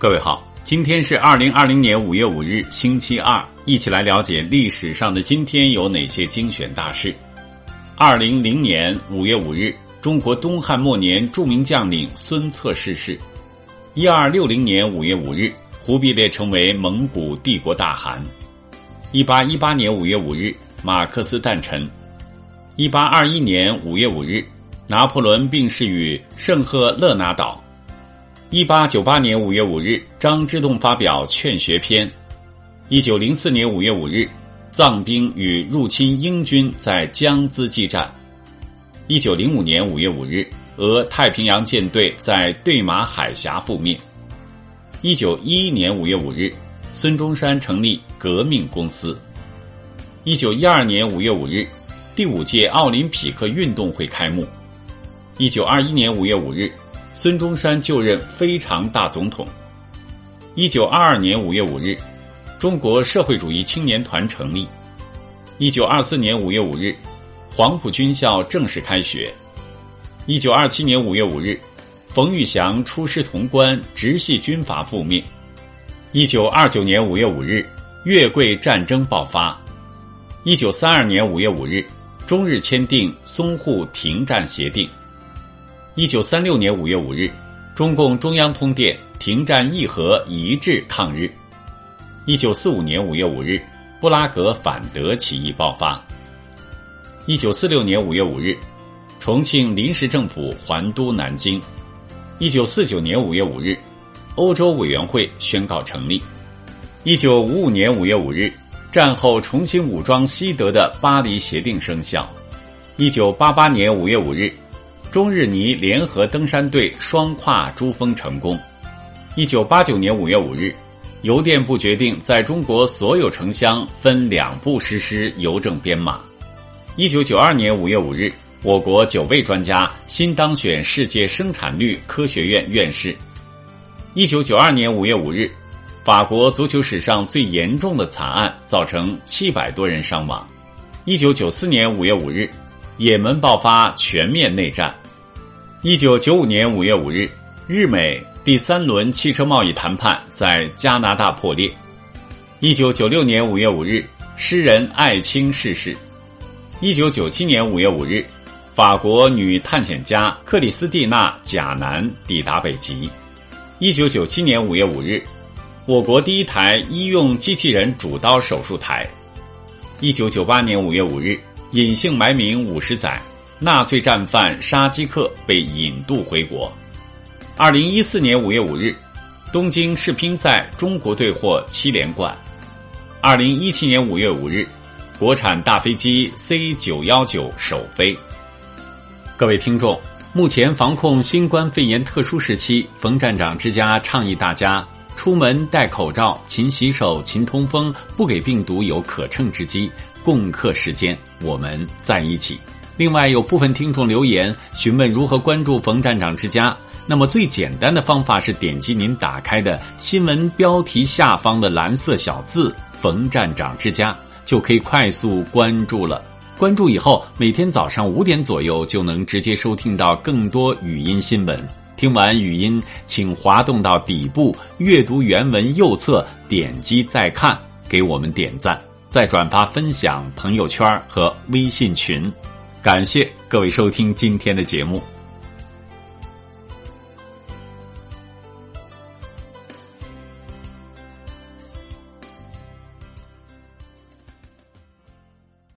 各位好，今天是二零二零年五月五日，星期二，一起来了解历史上的今天有哪些精选大事。二零零年五月五日，中国东汉末年著名将领孙策逝世。一二六零年五月五日，忽必烈成为蒙古帝国大汗。一八一八年五月五日，马克思诞辰。一八二一年五月五日，拿破仑病逝于圣赫勒拿岛。一八九八年五月五日，张之洞发表《劝学篇》。一九零四年五月五日，藏兵与入侵英军在江孜激战。一九零五年五月五日，俄太平洋舰队在对马海峡覆灭。一九一一年五月五日，孙中山成立革命公司。一九一二年五月五日，第五届奥林匹克运动会开幕。一九二一年五月五日。孙中山就任非常大总统。一九二二年五月五日，中国社会主义青年团成立。一九二四年五月五日，黄埔军校正式开学。一九二七年五月五日，冯玉祥出师潼关，直系军阀覆灭。一九二九年五月五日，越桂战争爆发。一九三二年五月五日，中日签订淞沪停战协定。一九三六年五月五日，中共中央通电停战议和一致抗日。一九四五年五月五日，布拉格反德起义爆发。一九四六年五月五日，重庆临时政府还都南京。一九四九年五月五日，欧洲委员会宣告成立。一九五五年五月五日，战后重新武装西德的巴黎协定生效。一九八八年五月五日。中日尼联合登山队双跨珠峰成功。一九八九年五月五日，邮电部决定在中国所有城乡分两步实施邮政编码。一九九二年五月五日，我国九位专家新当选世界生产率科学院院士。一九九二年五月五日，法国足球史上最严重的惨案，造成七百多人伤亡。一九九四年五月五日，也门爆发全面内战。一九九五年五月五日，日美第三轮汽车贸易谈判在加拿大破裂。一九九六年五月五日，诗人艾青逝世。一九九七年五月五日，法国女探险家克里斯蒂娜·贾南抵达北极。一九九七年五月五日，我国第一台医用机器人主刀手术台。一九九八年五月五日，隐姓埋名五十载。纳粹战犯沙基克被引渡回国。二零一四年五月五日，东京世乒赛中国队获七连冠。二零一七年五月五日，国产大飞机 C 九幺九首飞。各位听众，目前防控新冠肺炎特殊时期，冯站长之家倡议大家出门戴口罩、勤洗手、勤通风，不给病毒有可乘之机。共克时艰，我们在一起。另外，有部分听众留言询问如何关注冯站长之家。那么，最简单的方法是点击您打开的新闻标题下方的蓝色小字“冯站长之家”，就可以快速关注了。关注以后，每天早上五点左右就能直接收听到更多语音新闻。听完语音，请滑动到底部阅读原文右侧，点击再看，给我们点赞，再转发分享朋友圈和微信群。感谢各位收听今天的节目。